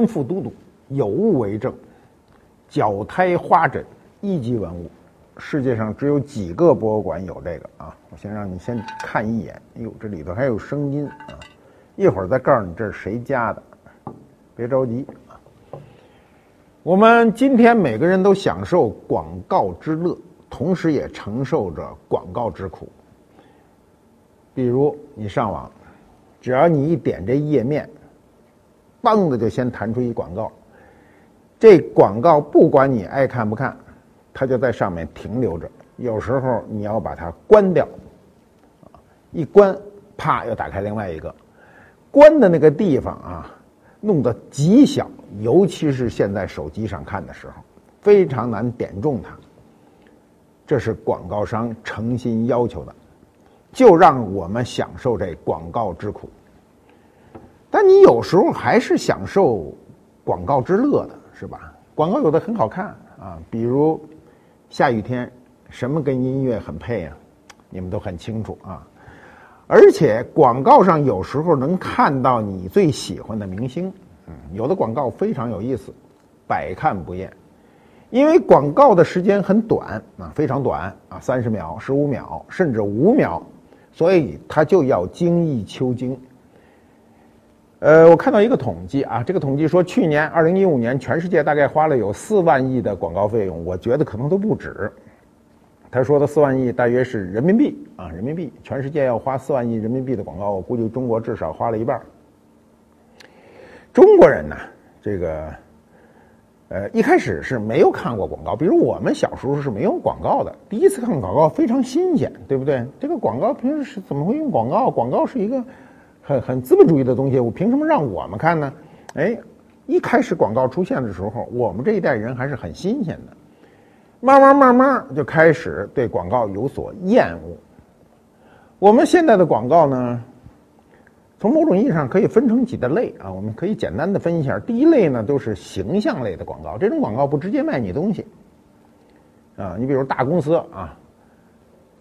官复都督，有物为证，脚胎花枕，一级文物。世界上只有几个博物馆有这个啊！我先让你先看一眼，哎呦，这里头还有声音啊！一会儿再告诉你这是谁家的，别着急啊。我们今天每个人都享受广告之乐，同时也承受着广告之苦。比如你上网，只要你一点这页面，嘣的就先弹出一广告，这广告不管你爱看不看。它就在上面停留着，有时候你要把它关掉，一关，啪，又打开另外一个，关的那个地方啊，弄得极小，尤其是现在手机上看的时候，非常难点中它。这是广告商诚心要求的，就让我们享受这广告之苦。但你有时候还是享受广告之乐的，是吧？广告有的很好看啊，比如。下雨天，什么跟音乐很配啊？你们都很清楚啊。而且广告上有时候能看到你最喜欢的明星，嗯，有的广告非常有意思，百看不厌。因为广告的时间很短啊，非常短啊，三十秒、十五秒，甚至五秒，所以它就要精益求精。呃，我看到一个统计啊，这个统计说，去年二零一五年，全世界大概花了有四万亿的广告费用，我觉得可能都不止。他说的四万亿大约是人民币啊，人民币，全世界要花四万亿人民币的广告，我估计中国至少花了一半。中国人呢，这个，呃，一开始是没有看过广告，比如我们小时候是没有广告的，第一次看广告非常新鲜，对不对？这个广告平时是怎么会用广告？广告是一个。很很资本主义的东西，我凭什么让我们看呢？哎，一开始广告出现的时候，我们这一代人还是很新鲜的，慢慢慢慢就开始对广告有所厌恶。我们现在的广告呢，从某种意义上可以分成几大类啊，我们可以简单的分一下。第一类呢，都是形象类的广告，这种广告不直接卖你东西啊，你比如大公司啊。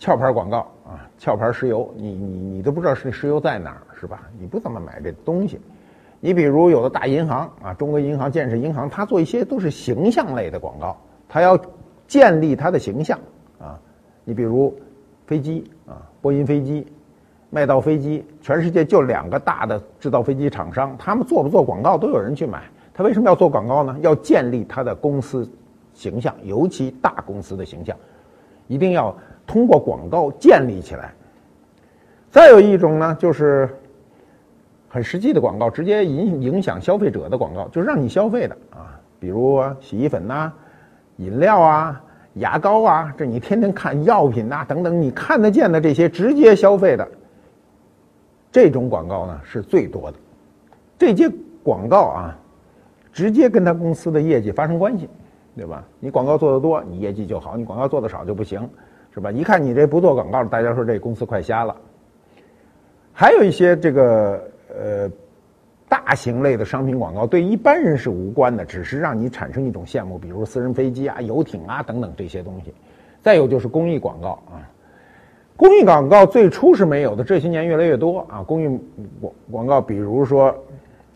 壳牌广告啊，壳牌石油，你你你都不知道是石油在哪儿是吧？你不怎么买这东西。你比如有的大银行啊，中国银行、建设银行，它做一些都是形象类的广告，它要建立它的形象啊。你比如飞机啊，波音飞机、麦道飞机，全世界就两个大的制造飞机厂商，他们做不做广告都有人去买。他为什么要做广告呢？要建立他的公司形象，尤其大公司的形象，一定要。通过广告建立起来。再有一种呢，就是很实际的广告，直接影影响消费者的广告，就是让你消费的啊，比如洗衣粉呐、饮料啊、牙膏啊，这你天天看药品呐等等，你看得见的这些直接消费的，这种广告呢是最多的。这些广告啊，直接跟他公司的业绩发生关系，对吧？你广告做得多，你业绩就好；你广告做得少就不行。是吧？一看你这不做广告，大家说这公司快瞎了。还有一些这个呃大型类的商品广告，对一般人是无关的，只是让你产生一种羡慕，比如私人飞机啊、游艇啊等等这些东西。再有就是公益广告啊，公益广告最初是没有的，这些年越来越多啊。公益广广告，比如说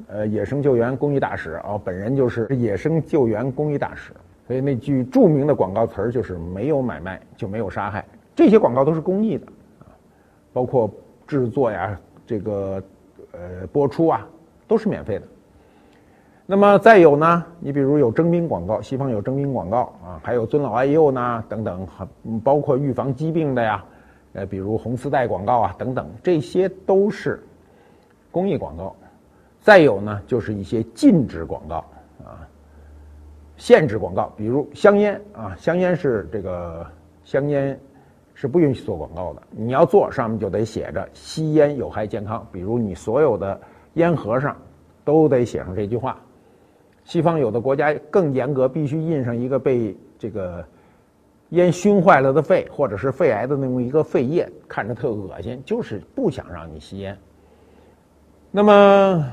呃野生救援公益大使啊，本人就是野生救援公益大使。所以那句著名的广告词儿就是“没有买卖就没有杀害”，这些广告都是公益的，啊，包括制作呀、这个呃播出啊，都是免费的。那么再有呢，你比如有征兵广告，西方有征兵广告啊，还有尊老爱幼呢等等，包括预防疾病的呀，呃，比如红丝带广告啊等等，这些都是公益广告。再有呢，就是一些禁止广告。限制广告，比如香烟啊，香烟是这个香烟是不允许做广告的。你要做，上面就得写着吸烟有害健康。比如你所有的烟盒上都得写上这句话。西方有的国家更严格，必须印上一个被这个烟熏坏了的肺或者是肺癌的那么一个肺叶，看着特恶心，就是不想让你吸烟。那么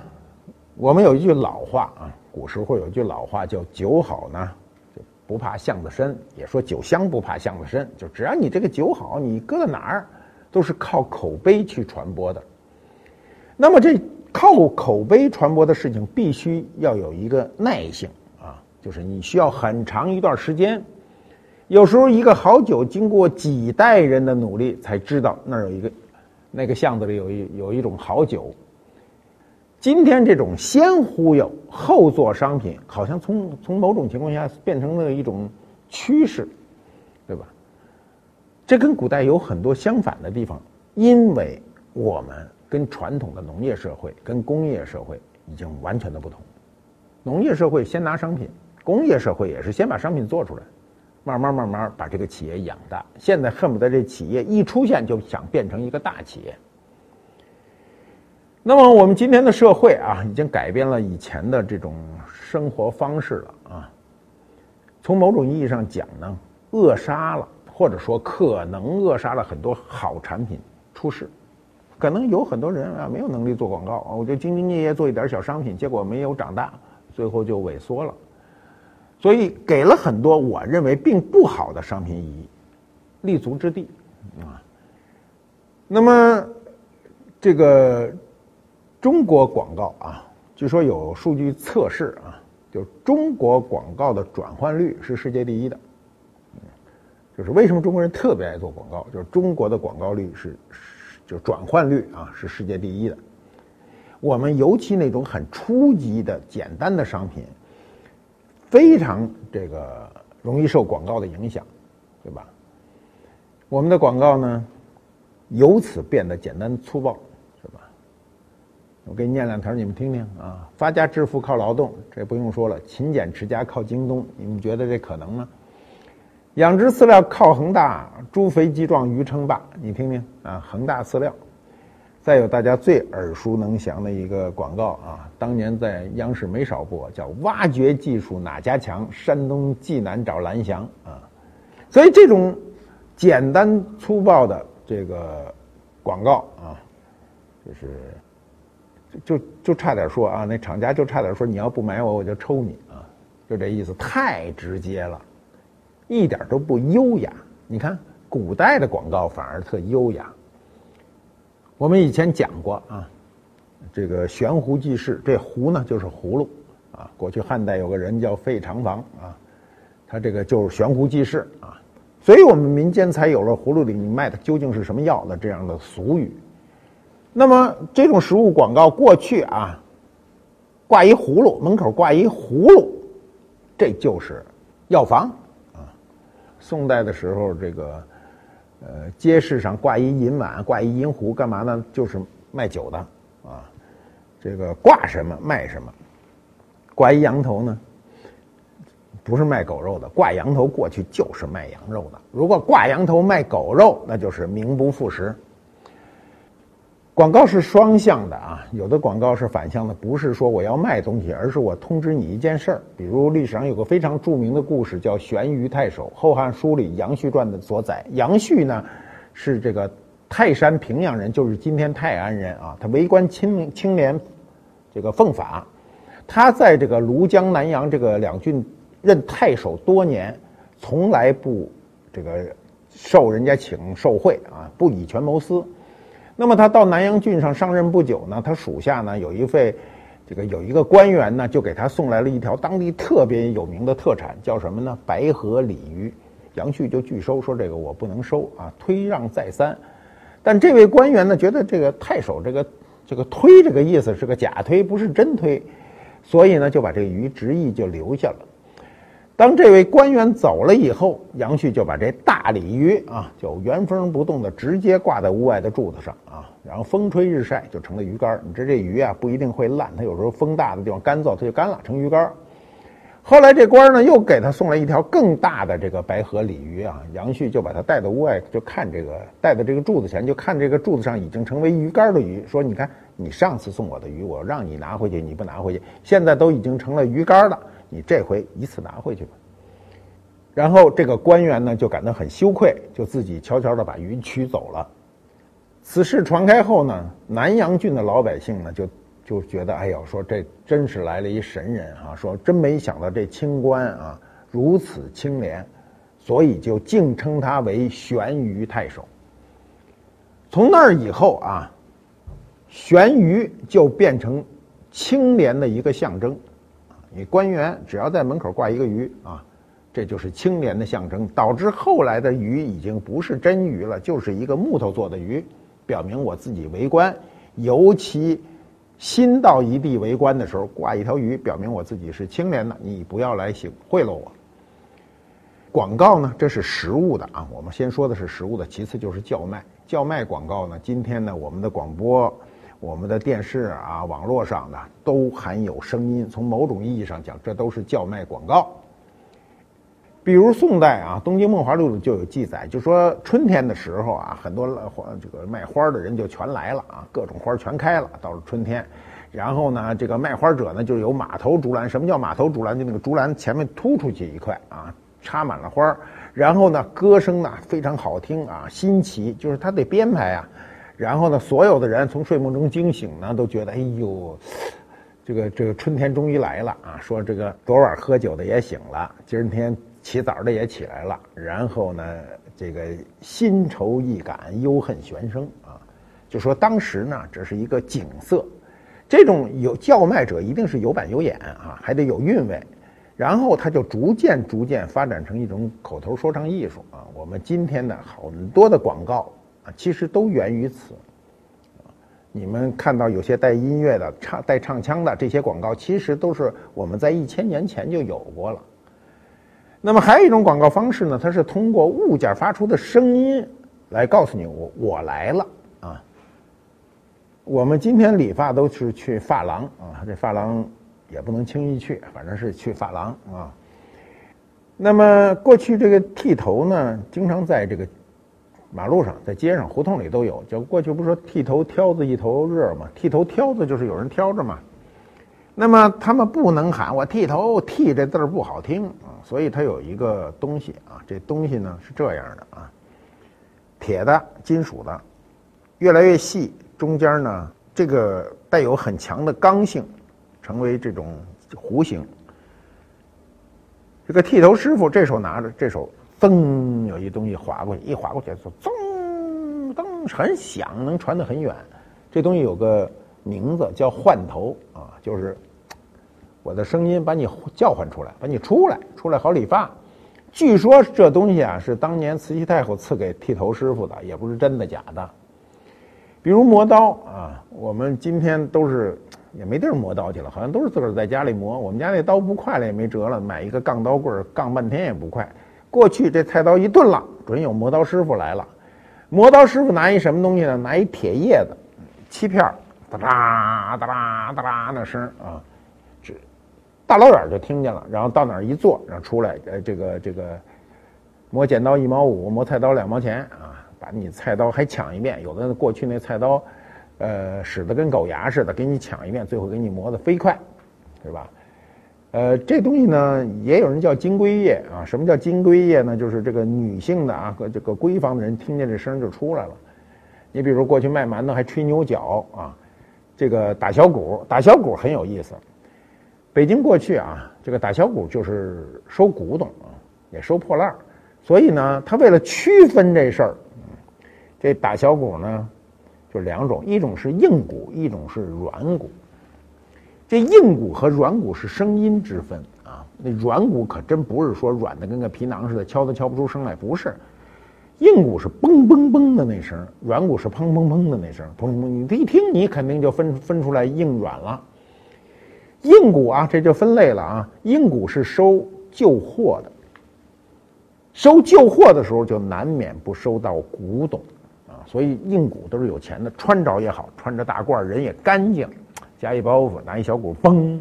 我们有一句老话啊。古时候有句老话叫“酒好呢，就不怕巷子深”，也说“酒香不怕巷子深”。就只要你这个酒好，你搁在哪儿都是靠口碑去传播的。那么这靠口碑传播的事情，必须要有一个耐性啊，就是你需要很长一段时间。有时候一个好酒，经过几代人的努力，才知道那儿有一个，那个巷子里有一有一种好酒。今天这种先忽悠后做商品，好像从从某种情况下变成了一种趋势，对吧？这跟古代有很多相反的地方，因为我们。跟传统的农业社会、跟工业社会已经完全的不同。农业社会先拿商品，工业社会也是先把商品做出来，慢慢慢慢把这个企业养大。现在恨不得这企业一出现就想变成一个大企业。那么我们今天的社会啊，已经改变了以前的这种生活方式了啊。从某种意义上讲呢，扼杀了，或者说可能扼杀了很多好产品出世。可能有很多人啊没有能力做广告啊，我就兢兢业业做一点小商品，结果没有长大，最后就萎缩了。所以给了很多我认为并不好的商品以立足之地啊。那么这个中国广告啊，据说有数据测试啊，就中国广告的转换率是世界第一的。就是为什么中国人特别爱做广告？就是中国的广告率是。就转换率啊是世界第一的，我们尤其那种很初级的简单的商品，非常这个容易受广告的影响，对吧？我们的广告呢，由此变得简单粗暴，我给你念两条，你们听听啊。发家致富靠劳动，这不用说了。勤俭持家靠京东，你们觉得这可能吗？养殖饲料靠恒大，猪肥鸡壮鱼称霸。你听听啊，恒大饲料。再有大家最耳熟能详的一个广告啊，当年在央视没少播，叫“挖掘技术哪家强？山东济南找蓝翔”啊。所以这种简单粗暴的这个广告啊，就是就就差点说啊，那厂家就差点说你要不买我，我就抽你啊，就这意思，太直接了。一点都不优雅。你看，古代的广告反而特优雅。我们以前讲过啊，这个悬壶济世，这壶呢就是葫芦啊。过去汉代有个人叫费长房啊，他这个就是悬壶济世啊，所以我们民间才有了葫芦里你卖的究竟是什么药的这样的俗语。那么这种食物广告过去啊，挂一葫芦，门口挂一葫芦，这就是药房啊。宋代的时候，这个，呃，街市上挂一银碗，挂一银壶，干嘛呢？就是卖酒的，啊，这个挂什么卖什么，挂一羊头呢，不是卖狗肉的，挂羊头过去就是卖羊肉的。如果挂羊头卖狗肉，那就是名不副实。广告是双向的啊，有的广告是反向的，不是说我要卖东西，而是我通知你一件事儿。比如历史上有个非常著名的故事，叫悬鱼太守，《后汉书》里杨旭传的所载。杨旭呢，是这个泰山平阳人，就是今天泰安人啊。他为官清清廉，这个奉法。他在这个庐江、南阳这个两郡任太守多年，从来不这个受人家请受贿啊，不以权谋私。那么他到南阳郡上上任不久呢，他属下呢有一位，这个有一个官员呢，就给他送来了一条当地特别有名的特产，叫什么呢？白河鲤鱼。杨旭就拒收，说这个我不能收啊，推让再三。但这位官员呢，觉得这个太守这个这个推这个意思是个假推，不是真推，所以呢就把这个鱼执意就留下了。当这位官员走了以后，杨旭就把这大鲤鱼啊，就原封不动的直接挂在屋外的柱子上啊，然后风吹日晒就成了鱼竿。你知这鱼啊不一定会烂，它有时候风大的地方干燥，它就干了，成鱼竿。后来这官呢又给他送来一条更大的这个白河鲤鱼啊，杨旭就把它带到屋外，就看这个带到这个柱子前，就看这个柱子上已经成为鱼竿的鱼，说你看你上次送我的鱼，我让你拿回去，你不拿回去，现在都已经成了鱼竿了。你这回一次拿回去吧。然后这个官员呢就感到很羞愧，就自己悄悄的把鱼取走了。此事传开后呢，南阳郡的老百姓呢就就觉得，哎呦，说这真是来了一神人啊！说真没想到这清官啊如此清廉，所以就敬称他为悬鱼太守。从那儿以后啊，悬鱼就变成清廉的一个象征。你官员只要在门口挂一个鱼啊，这就是清廉的象征。导致后来的鱼已经不是真鱼了，就是一个木头做的鱼，表明我自己为官。尤其新到一地为官的时候，挂一条鱼，表明我自己是清廉的，你不要来行贿赂我。广告呢，这是实物的啊。我们先说的是实物的，其次就是叫卖。叫卖广告呢，今天呢，我们的广播、我们的电视啊、网络上呢，都含有声音。从某种意义上讲，这都是叫卖广告。比如宋代啊，《东京梦华录》里就有记载，就说春天的时候啊，很多花这个卖花的人就全来了啊，各种花全开了，到了春天。然后呢，这个卖花者呢，就有马头竹篮。什么叫马头竹篮？就那个竹篮前面突出去一块啊。插满了花，然后呢，歌声呢非常好听啊，新奇，就是他得编排啊。然后呢，所有的人从睡梦中惊醒呢，都觉得哎呦，这个这个春天终于来了啊！说这个昨晚喝酒的也醒了，今天起早的也起来了。然后呢，这个新愁易感，忧恨悬生啊，就说当时呢，这是一个景色。这种有叫卖者一定是有板有眼啊，还得有韵味。然后他就逐渐逐渐发展成一种口头说唱艺术啊！我们今天的很多的广告，其实都源于此。你们看到有些带音乐的、唱带唱腔的这些广告，其实都是我们在一千年前就有过了。那么还有一种广告方式呢，它是通过物件发出的声音来告诉你我我来了啊！我们今天理发都是去发廊啊，这发廊。也不能轻易去，反正是去发廊啊。那么过去这个剃头呢，经常在这个马路上、在街上、胡同里都有。就过去不说剃头挑子一头热嘛？剃头挑子就是有人挑着嘛。那么他们不能喊我剃头，剃这字儿不好听啊，所以它有一个东西啊，这东西呢是这样的啊，铁的、金属的，越来越细，中间呢这个带有很强的刚性。成为这种弧形。这个剃头师傅这手拿着，这手噔有一东西划过去，一划过去就，噔噔很响，能传得很远。这东西有个名字叫换头啊，就是我的声音把你叫唤出来，把你出来，出来好理发。据说这东西啊是当年慈禧太后赐给剃头师傅的，也不是真的假的。比如磨刀啊，我们今天都是。也没地儿磨刀去了，好像都是自个儿在家里磨。我们家那刀不快了也没辙了，买一个杠刀棍儿杠半天也不快。过去这菜刀一钝了，准有磨刀师傅来了。磨刀师傅拿一什么东西呢？拿一铁叶子，漆片，哒啦哒啦哒啦那声啊，这大老远就听见了。然后到哪儿一坐，然后出来，呃，这个这个磨剪刀一毛五，磨菜刀两毛钱啊，把你菜刀还抢一遍。有的过去那菜刀。呃，使得跟狗牙似的，给你抢一遍，最后给你磨得飞快，是吧？呃，这东西呢，也有人叫金龟叶啊。什么叫金龟叶呢？就是这个女性的啊，和这个闺房的人听见这声就出来了。你比如过去卖馒头还吹牛角啊，这个打小鼓，打小鼓很有意思。北京过去啊，这个打小鼓就是收古董啊，也收破烂所以呢，他为了区分这事儿，这打小鼓呢。就两种，一种是硬鼓，一种是软鼓。这硬骨和软骨是声音之分啊。那软骨可真不是说软的跟个皮囊似的，敲都敲不出声来。不是，硬骨是嘣嘣嘣的那声，软骨是砰砰砰的那声。砰砰，你一听你肯定就分分出来硬软了。硬骨啊，这就分类了啊。硬骨是收旧货的，收旧货的时候就难免不收到古董啊。所以硬骨都是有钱的，穿着也好，穿着大褂，人也干净，加一包袱，拿一小鼓，嘣，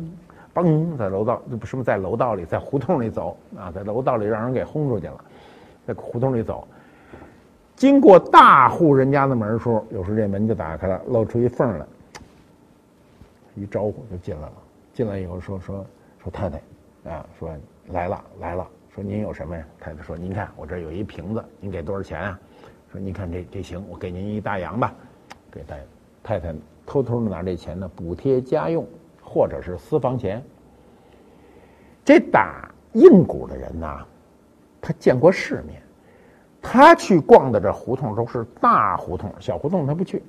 嘣，在楼道，不是不是在楼道里，在胡同里走啊，在楼道里让人给轰出去了，在胡同里走，经过大户人家的门时候，有时这门就打开了，露出一缝来，一招呼就进来了。进来以后说说说太太，啊，说来了来了，说您有什么呀？太太说您看我这有一瓶子，您给多少钱啊？说您看这这行，我给您一大洋吧，给太太太偷偷的拿这钱呢补贴家用或者是私房钱。这打硬鼓的人呐，他见过世面，他去逛的这胡同都是大胡同，小胡同他不去。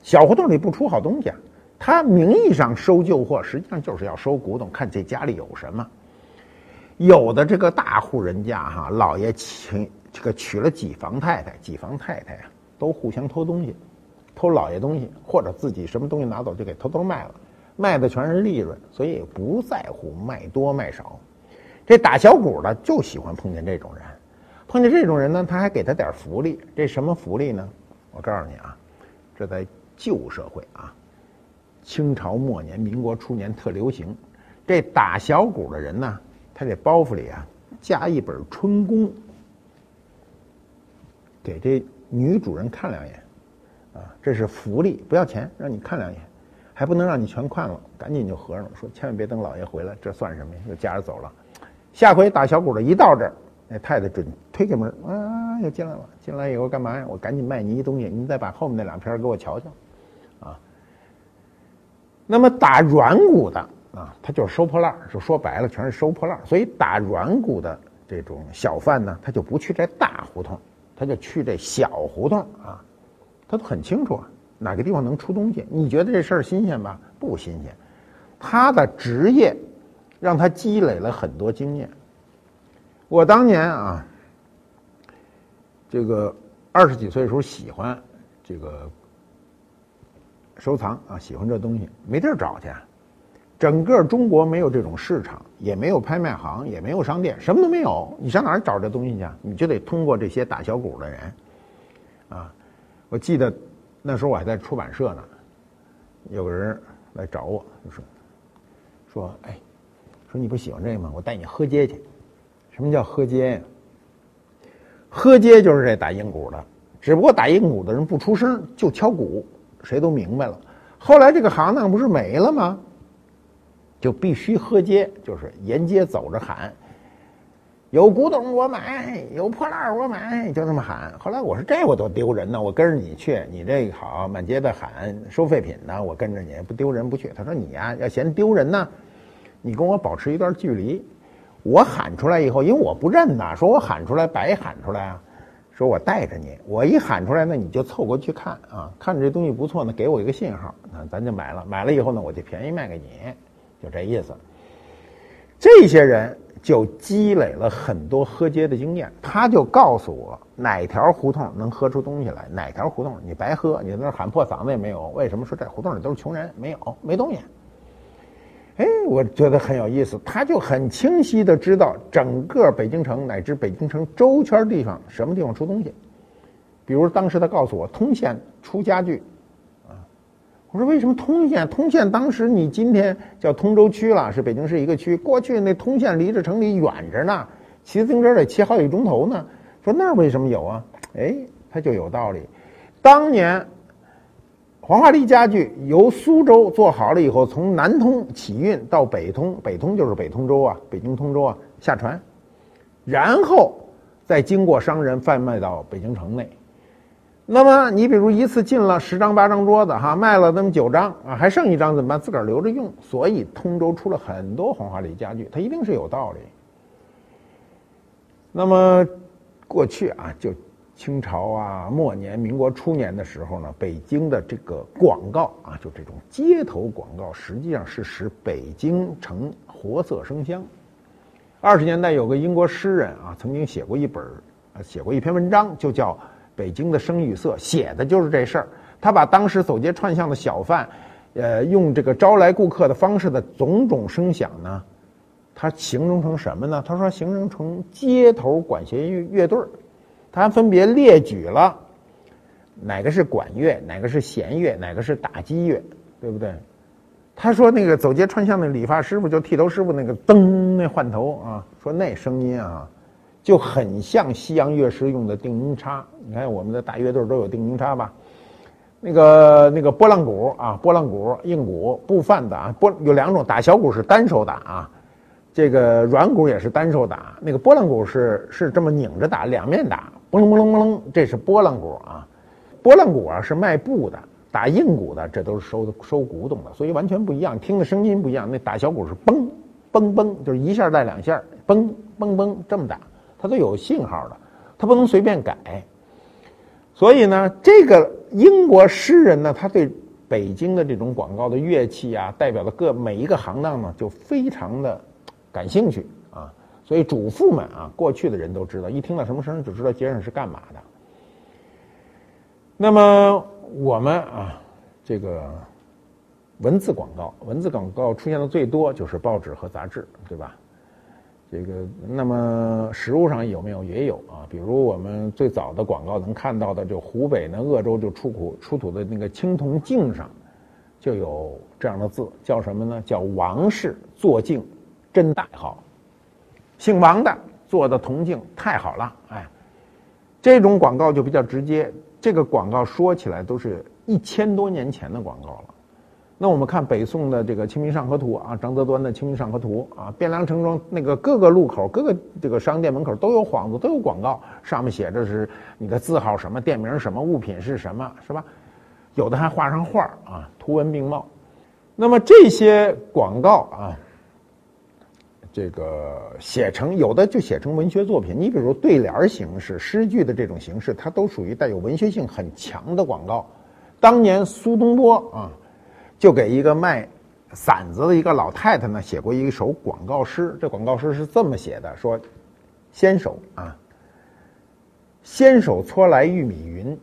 小胡同里不出好东西啊。他名义上收旧货，实际上就是要收古董，看这家里有什么。有的这个大户人家哈，老爷请这个娶了几房太太，几房太太啊，都互相偷东西，偷老爷东西，或者自己什么东西拿走就给偷偷卖了，卖的全是利润，所以不在乎卖多卖少。这打小鼓的就喜欢碰见这种人，碰见这种人呢，他还给他点福利。这什么福利呢？我告诉你啊，这在旧社会啊。清朝末年、民国初年特流行，这打小鼓的人呢，他这包袱里啊加一本《春宫》，给这女主人看两眼，啊，这是福利，不要钱，让你看两眼，还不能让你全看了，赶紧就合上了，说千万别等老爷回来，这算什么呀？又夹着走了。下回打小鼓的一到这儿，那太太准推开门，啊，又进来了。进来以后干嘛呀？我赶紧卖你一东西，你再把后面那两篇给我瞧瞧。啊那么打软骨的啊，他就是收破烂儿，就说白了全是收破烂。所以打软骨的这种小贩呢，他就不去这大胡同，他就去这小胡同啊。他都很清楚啊，哪个地方能出东西。你觉得这事儿新鲜吧？不新鲜。他的职业让他积累了很多经验。我当年啊，这个二十几岁的时候喜欢这个。收藏啊，喜欢这东西，没地儿找去。整个中国没有这种市场，也没有拍卖行，也没有商店，什么都没有。你上哪儿找这东西去？你就得通过这些打小鼓的人。啊，我记得那时候我还在出版社呢，有个人来找我，就说：“说哎，说你不喜欢这个吗？我带你喝街去。什么叫喝街呀？喝街就是这打硬鼓的，只不过打硬鼓的人不出声，就敲鼓。”谁都明白了，后来这个行当不是没了吗？就必须喝街，就是沿街走着喊，有古董我买，有破烂我买，就那么喊。后来我说这我多丢人呢，我跟着你去，你这好，满街的喊收废品呢，我跟着你不丢人不去。他说你呀要嫌丢人呢，你跟我保持一段距离，我喊出来以后，因为我不认呐，说我喊出来白喊出来啊。说我带着你，我一喊出来，那你就凑过去看啊，看这东西不错呢，给我一个信号，那咱就买了。买了以后呢，我就便宜卖给你，就这意思。这些人就积累了很多喝街的经验，他就告诉我哪条胡同能喝出东西来，哪条胡同你白喝，你在那喊破嗓子也没有。为什么说这胡同里都是穷人？没有，没东西。哎，我觉得很有意思，他就很清晰的知道整个北京城乃至北京城周圈地方什么地方出东西。比如当时他告诉我，通县出家具，我说为什么通县？通县当时你今天叫通州区了，是北京市一个区。过去那通县离着城里远着呢，骑自行车得骑好几钟头呢。说那儿为什么有啊？哎，他就有道理，当年。黄花梨家具由苏州做好了以后，从南通起运到北通，北通就是北通州啊，北京通州啊，下船，然后再经过商人贩卖到北京城内。那么你比如一次进了十张八张桌子哈，卖了那么九张啊，还剩一张怎么办？自个儿留着用。所以通州出了很多黄花梨家具，它一定是有道理。那么过去啊，就。清朝啊，末年、民国初年的时候呢，北京的这个广告啊，就这种街头广告，实际上是使北京城活色生香。二十年代有个英国诗人啊，曾经写过一本，写过一篇文章，就叫《北京的声与色》，写的就是这事儿。他把当时走街串巷的小贩，呃，用这个招来顾客的方式的种种声响呢，他形容成什么呢？他说形容成街头管弦乐乐队儿。他分别列举了哪个是管乐，哪个是弦乐，哪个是打击乐，对不对？他说那个走街串巷的理发师傅，就剃头师傅那个噔那换头啊，说那声音啊，就很像西洋乐师用的定音叉。你看我们的大乐队都有定音叉吧？那个那个拨浪鼓啊，拨浪鼓、硬鼓、布贩子啊，拨有两种，打小鼓是单手打啊。这个软鼓也是单手打，那个拨浪鼓是是这么拧着打，两面打，嘣楞嘣楞嘣楞，这是拨浪鼓啊。拨浪鼓啊是卖布的，打硬鼓的这都是收收古董的，所以完全不一样，听的声音不一样。那打小鼓是嘣嘣嘣，就是一下带两下，嘣嘣嘣这么打，它都有信号的，它不能随便改。所以呢，这个英国诗人呢，他对北京的这种广告的乐器啊，代表的各每一个行当呢，就非常的感兴趣啊。所以主妇们啊，过去的人都知道，一听到什么声就知道街上是干嘛的。那么我们啊，这个文字广告，文字广告出现的最多就是报纸和杂志，对吧？这个，那么实物上有没有也有啊？比如我们最早的广告能看到的，就湖北呢鄂州就出土出土的那个青铜镜上，就有这样的字，叫什么呢？叫王氏做镜真大好，姓王的做的铜镜太好了，哎，这种广告就比较直接。这个广告说起来都是一千多年前的广告了。那我们看北宋的这个《清明上河图》啊，张择端的《清明上河图》啊，汴梁城中那个各个路口、各个这个商店门口都有幌子，都有广告，上面写着是你的字号什么、店名什么、物品是什么，是吧？有的还画上画啊，图文并茂。那么这些广告啊，这个写成有的就写成文学作品。你比如对联形式、诗句的这种形式，它都属于带有文学性很强的广告。当年苏东坡啊。就给一个卖馓子的一个老太太呢写过一首广告诗。这广告诗是这么写的：说，纤手啊，纤手搓来玉米云，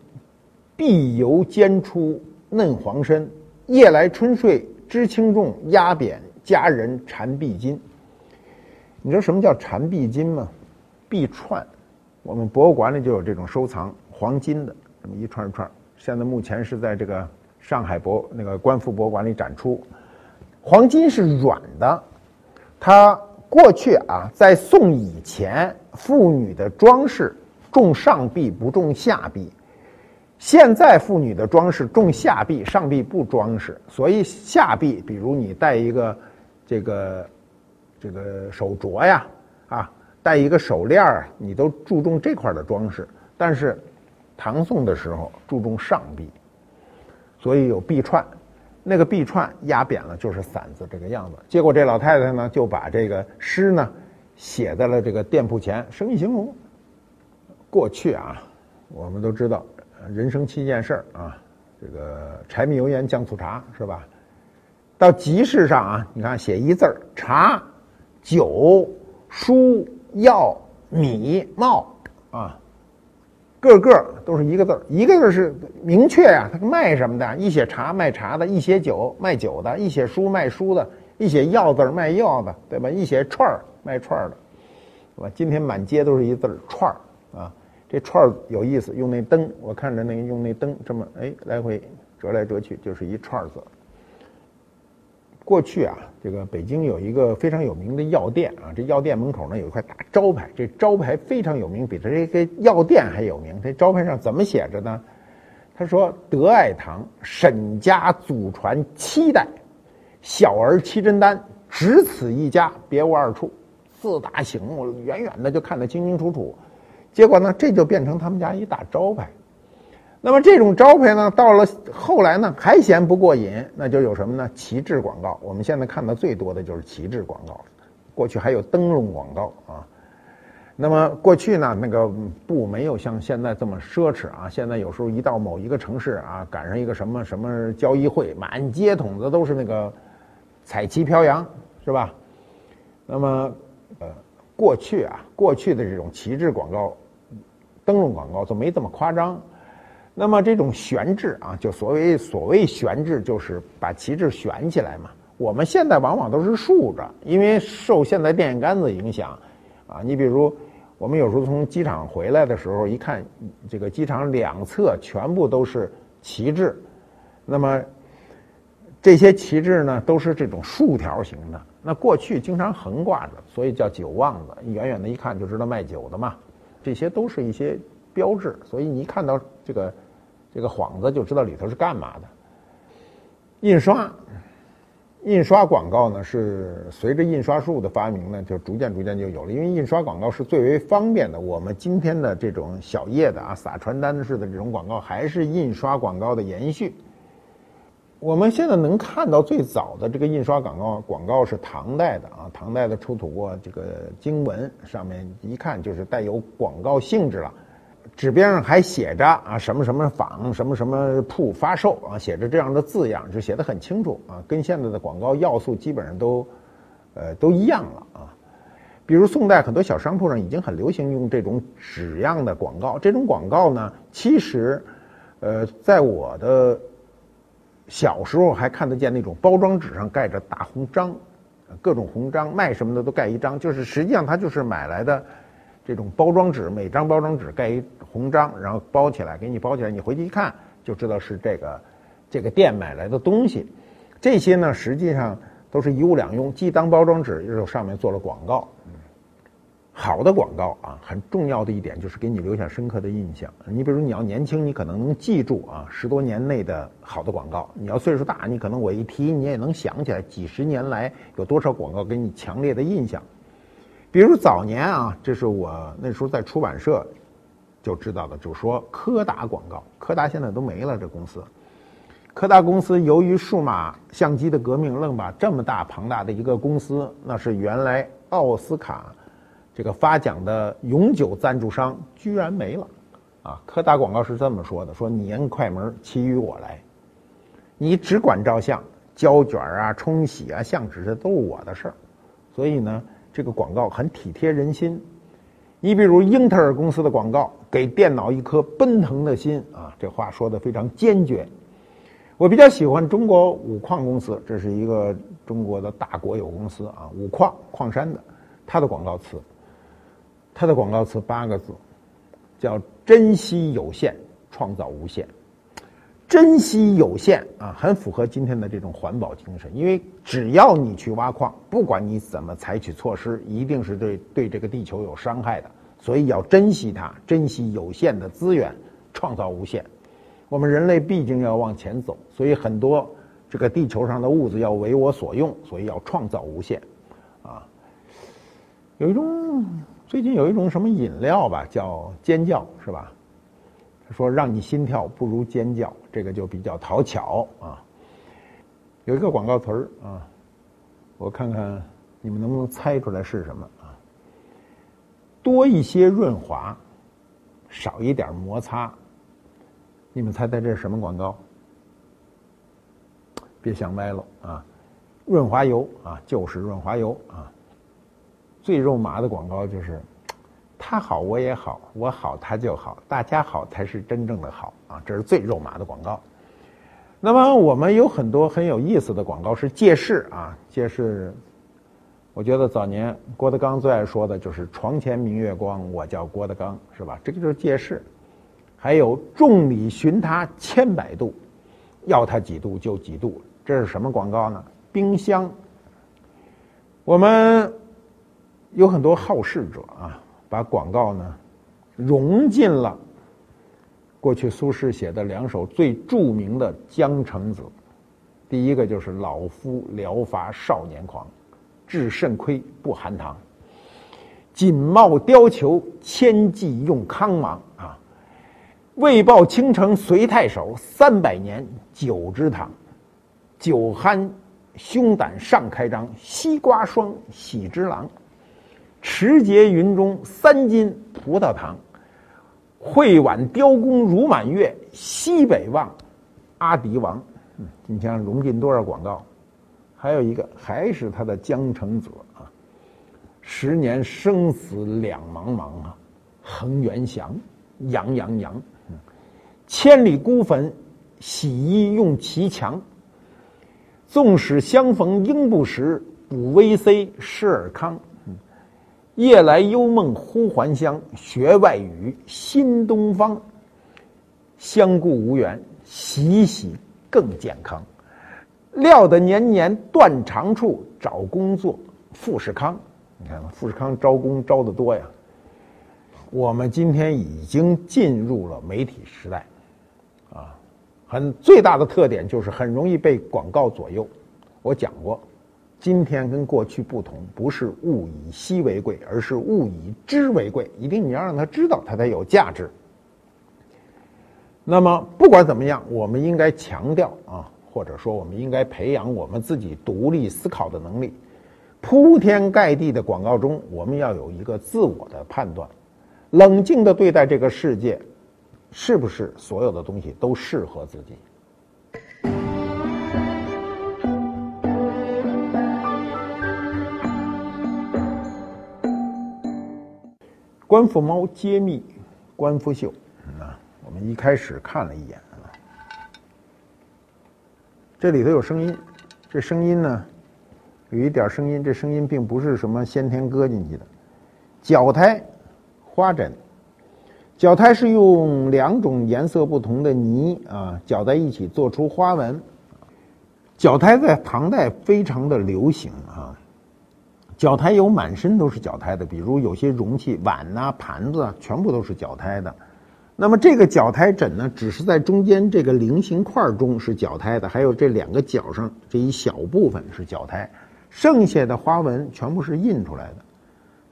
碧油煎出嫩黄身。夜来春睡知轻重，压扁佳人缠臂金。你知道什么叫缠臂金吗？臂串，我们博物馆里就有这种收藏黄金的，这么一串一串。现在目前是在这个。上海博那个观复博物馆里展出，黄金是软的。它过去啊，在宋以前，妇女的装饰重上臂不重下臂。现在妇女的装饰重下臂，上臂不装饰。所以下臂，比如你戴一个这个这个手镯呀，啊，戴一个手链儿，你都注重这块的装饰。但是唐宋的时候注重上臂。所以有臂串，那个臂串压扁了就是馓子这个样子。结果这老太太呢就把这个诗呢写在了这个店铺前，生意兴隆。过去啊，我们都知道人生七件事儿啊，这个柴米油盐酱醋茶是吧？到集市上啊，你看写一字儿：茶、酒、书、药、米、帽啊。个个都是一个字儿，一个字是明确呀。他卖什么的？一写茶卖茶的，一写酒卖酒的，一写书卖书的，一写药字卖药的，对吧？一写串儿卖串儿的，是吧？今天满街都是一字儿串儿啊。这串儿有意思，用那灯，我看着那用那灯这么哎来回折来折去，就是一串字。过去啊，这个北京有一个非常有名的药店啊，这药店门口呢有一块大招牌，这招牌非常有名，比它这个药店还有名。这招牌上怎么写着呢？他说：“德爱堂沈家祖传七代，小儿七珍丹，只此一家，别无二处。”字大醒目，远远的就看得清清楚楚。结果呢，这就变成他们家一大招牌。那么这种招牌呢，到了后来呢，还嫌不过瘾，那就有什么呢？旗帜广告。我们现在看到最多的就是旗帜广告。过去还有灯笼广告啊。那么过去呢，那个布没有像现在这么奢侈啊。现在有时候一到某一个城市啊，赶上一个什么什么交易会，满街筒子都是那个彩旗飘扬，是吧？那么呃，过去啊，过去的这种旗帜广告、灯笼广告就没这么夸张。那么这种悬置啊，就所谓所谓悬置，就是把旗帜悬起来嘛。我们现在往往都是竖着，因为受现在电线杆子影响，啊，你比如我们有时候从机场回来的时候，一看这个机场两侧全部都是旗帜，那么这些旗帜呢都是这种竖条形的。那过去经常横挂着，所以叫酒旺子，远远的一看就知道卖酒的嘛。这些都是一些标志，所以你一看到这个。这个幌子就知道里头是干嘛的。印刷，印刷广告呢是随着印刷术的发明呢，就逐渐逐渐就有了。因为印刷广告是最为方便的。我们今天的这种小叶的啊，撒传单式的这种广告，还是印刷广告的延续。我们现在能看到最早的这个印刷广告，广告是唐代的啊，唐代的出土过这个经文，上面一看就是带有广告性质了。纸边上还写着啊什么什么坊什么什么铺发售啊，写着这样的字样，就写的很清楚啊，跟现在的广告要素基本上都，呃，都一样了啊。比如宋代很多小商铺上已经很流行用这种纸样的广告，这种广告呢，其实，呃，在我的小时候还看得见那种包装纸上盖着大红章，各种红章，卖什么的都盖一张，就是实际上它就是买来的这种包装纸，每张包装纸盖一。红章，然后包起来，给你包起来，你回去一看就知道是这个这个店买来的东西。这些呢，实际上都是一物两用，既当包装纸，又上面做了广告。好的广告啊，很重要的一点就是给你留下深刻的印象。你比如你要年轻，你可能能记住啊十多年内的好的广告；你要岁数大，你可能我一提你也能想起来几十年来有多少广告给你强烈的印象。比如早年啊，这是我那时候在出版社。就知道的，就说柯达广告，柯达现在都没了。这公司，柯达公司由于数码相机的革命，愣把这么大庞大的一个公司，那是原来奥斯卡这个发奖的永久赞助商，居然没了。啊，柯达广告是这么说的：说你摁快门，其余我来。你只管照相，胶卷啊、冲洗啊、相纸这都是我的事儿。所以呢，这个广告很体贴人心。你比如英特尔公司的广告，给电脑一颗奔腾的心啊，这话说的非常坚决。我比较喜欢中国五矿公司，这是一个中国的大国有公司啊，五矿矿山的，它的广告词，它的广告词八个字，叫珍惜有限，创造无限。珍惜有限啊，很符合今天的这种环保精神。因为只要你去挖矿，不管你怎么采取措施，一定是对对这个地球有伤害的。所以要珍惜它，珍惜有限的资源，创造无限。我们人类毕竟要往前走，所以很多这个地球上的物质要为我所用，所以要创造无限。啊，有一种最近有一种什么饮料吧，叫尖叫，是吧？说让你心跳不如尖叫，这个就比较讨巧啊。有一个广告词儿啊，我看看你们能不能猜出来是什么啊？多一些润滑，少一点摩擦。你们猜猜这是什么广告？别想歪了啊！润滑油啊，就是润滑油啊。最肉麻的广告就是。他好我也好，我好他就好，大家好才是真正的好啊！这是最肉麻的广告。那么我们有很多很有意思的广告是借势啊，借势。我觉得早年郭德纲最爱说的就是“床前明月光，我叫郭德纲”，是吧？这个就是借势。还有“众里寻他千百度，要他几度就几度”，这是什么广告呢？冰箱。我们有很多好事者啊。把广告呢融进了过去苏轼写的两首最著名的《江城子》，第一个就是“老夫聊发少年狂，至肾亏不含糖。锦帽貂裘，千骑用康芒啊！为报倾城随太守，三百年酒之堂。酒酣胸胆尚开张，西瓜霜喜之郎。”持节云中三斤葡萄糖，会挽雕弓如满月，西北望，阿迪王。嗯，你想融进多少广告？还有一个还是他的江城子啊，十年生死两茫茫啊，恒源祥，杨洋洋。嗯，千里孤坟，洗衣用其强。纵使相逢应不识，补微 C 施尔康。夜来幽梦忽还乡，学外语新东方。相顾无缘，洗洗更健康。料得年年断肠处，找工作富士康。你看，富士康招工招的多呀。我们今天已经进入了媒体时代，啊，很最大的特点就是很容易被广告左右。我讲过。今天跟过去不同，不是物以稀为贵，而是物以知为贵。一定你要让他知道，他才有价值。那么不管怎么样，我们应该强调啊，或者说我们应该培养我们自己独立思考的能力。铺天盖地的广告中，我们要有一个自我的判断。冷静的对待这个世界，是不是所有的东西都适合自己？官复猫揭秘官复秀，啊，我们一开始看了一眼啊，这里头有声音，这声音呢，有一点声音，这声音并不是什么先天搁进去的，脚胎花枕，脚胎是用两种颜色不同的泥啊搅在一起做出花纹，脚胎在唐代非常的流行啊。脚胎有满身都是脚胎的，比如有些容器碗呐、盘子啊，全部都是脚胎的。那么这个脚胎枕呢，只是在中间这个菱形块中是脚胎的，还有这两个角上这一小部分是脚胎，剩下的花纹全部是印出来的。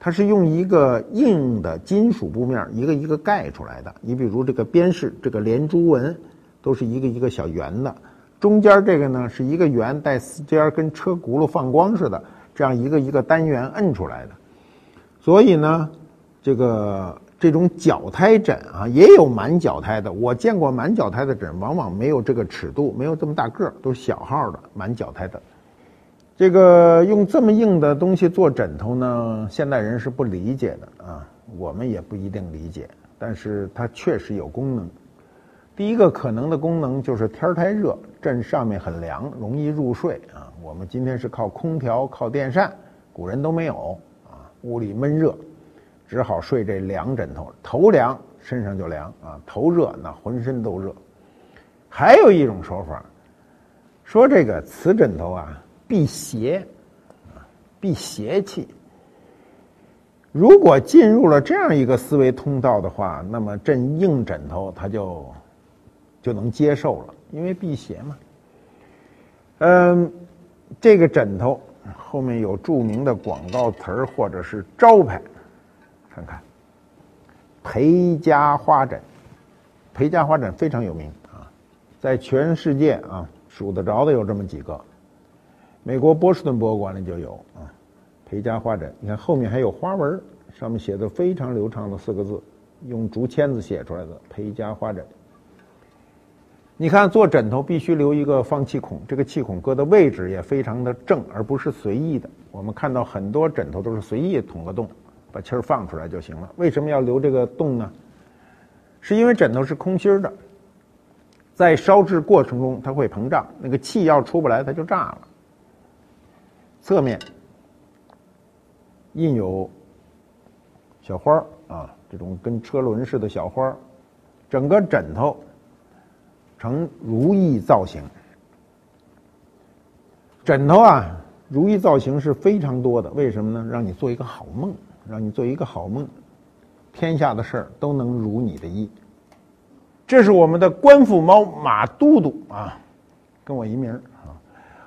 它是用一个硬的金属布面一个一个盖出来的。你比如这个边饰，这个连珠纹都是一个一个小圆的，中间这个呢是一个圆带四尖，跟车轱辘放光似的。这样一个一个单元摁出来的，所以呢，这个这种脚胎枕啊，也有满脚胎的。我见过满脚胎的枕，往往没有这个尺度，没有这么大个儿，都是小号的满脚胎的。这个用这么硬的东西做枕头呢，现代人是不理解的啊，我们也不一定理解，但是它确实有功能。第一个可能的功能就是天太热，枕上面很凉，容易入睡啊。我们今天是靠空调、靠电扇，古人都没有啊，屋里闷热，只好睡这凉枕头，头凉身上就凉啊，头热那浑身都热。还有一种说法，说这个瓷枕头啊避邪啊，避邪气。如果进入了这样一个思维通道的话，那么枕硬枕头它就。就能接受了，因为辟邪嘛。嗯，这个枕头后面有著名的广告词儿或者是招牌，看看，裴家花枕，裴家花枕非常有名啊，在全世界啊数得着的有这么几个，美国波士顿博物馆里就有啊，裴家花枕，你看后面还有花纹，上面写的非常流畅的四个字，用竹签子写出来的裴家花枕。你看，做枕头必须留一个放气孔，这个气孔搁的位置也非常的正，而不是随意的。我们看到很多枕头都是随意捅个洞，把气儿放出来就行了。为什么要留这个洞呢？是因为枕头是空心的，在烧制过程中它会膨胀，那个气要出不来，它就炸了。侧面印有小花儿啊，这种跟车轮似的小花儿，整个枕头。成如意造型，枕头啊，如意造型是非常多的。为什么呢？让你做一个好梦，让你做一个好梦，天下的事儿都能如你的意。这是我们的官复猫马都督啊，跟我一名啊。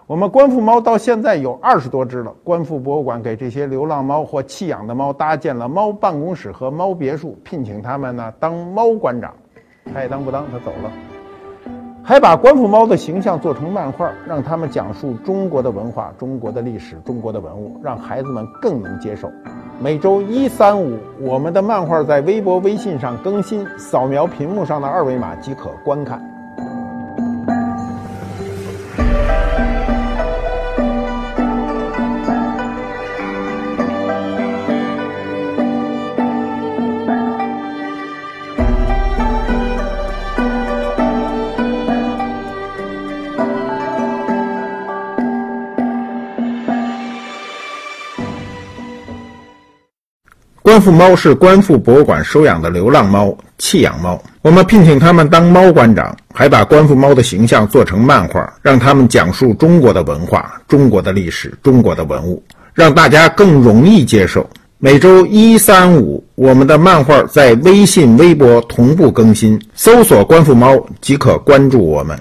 我们官复猫到现在有二十多只了。官复博物馆给这些流浪猫或弃养的猫搭建了猫办公室和猫别墅，聘请他们呢当猫馆长，他也当不当，他走了。还把官府猫的形象做成漫画，让他们讲述中国的文化、中国的历史、中国的文物，让孩子们更能接受。每周一、三、五，我们的漫画在微博、微信上更新，扫描屏幕上的二维码即可观看。官复猫是官复博物馆收养的流浪猫、弃养猫。我们聘请他们当猫馆长，还把官复猫的形象做成漫画，让他们讲述中国的文化、中国的历史、中国的文物，让大家更容易接受。每周一、三、五，我们的漫画在微信、微博同步更新，搜索“官复猫”即可关注我们。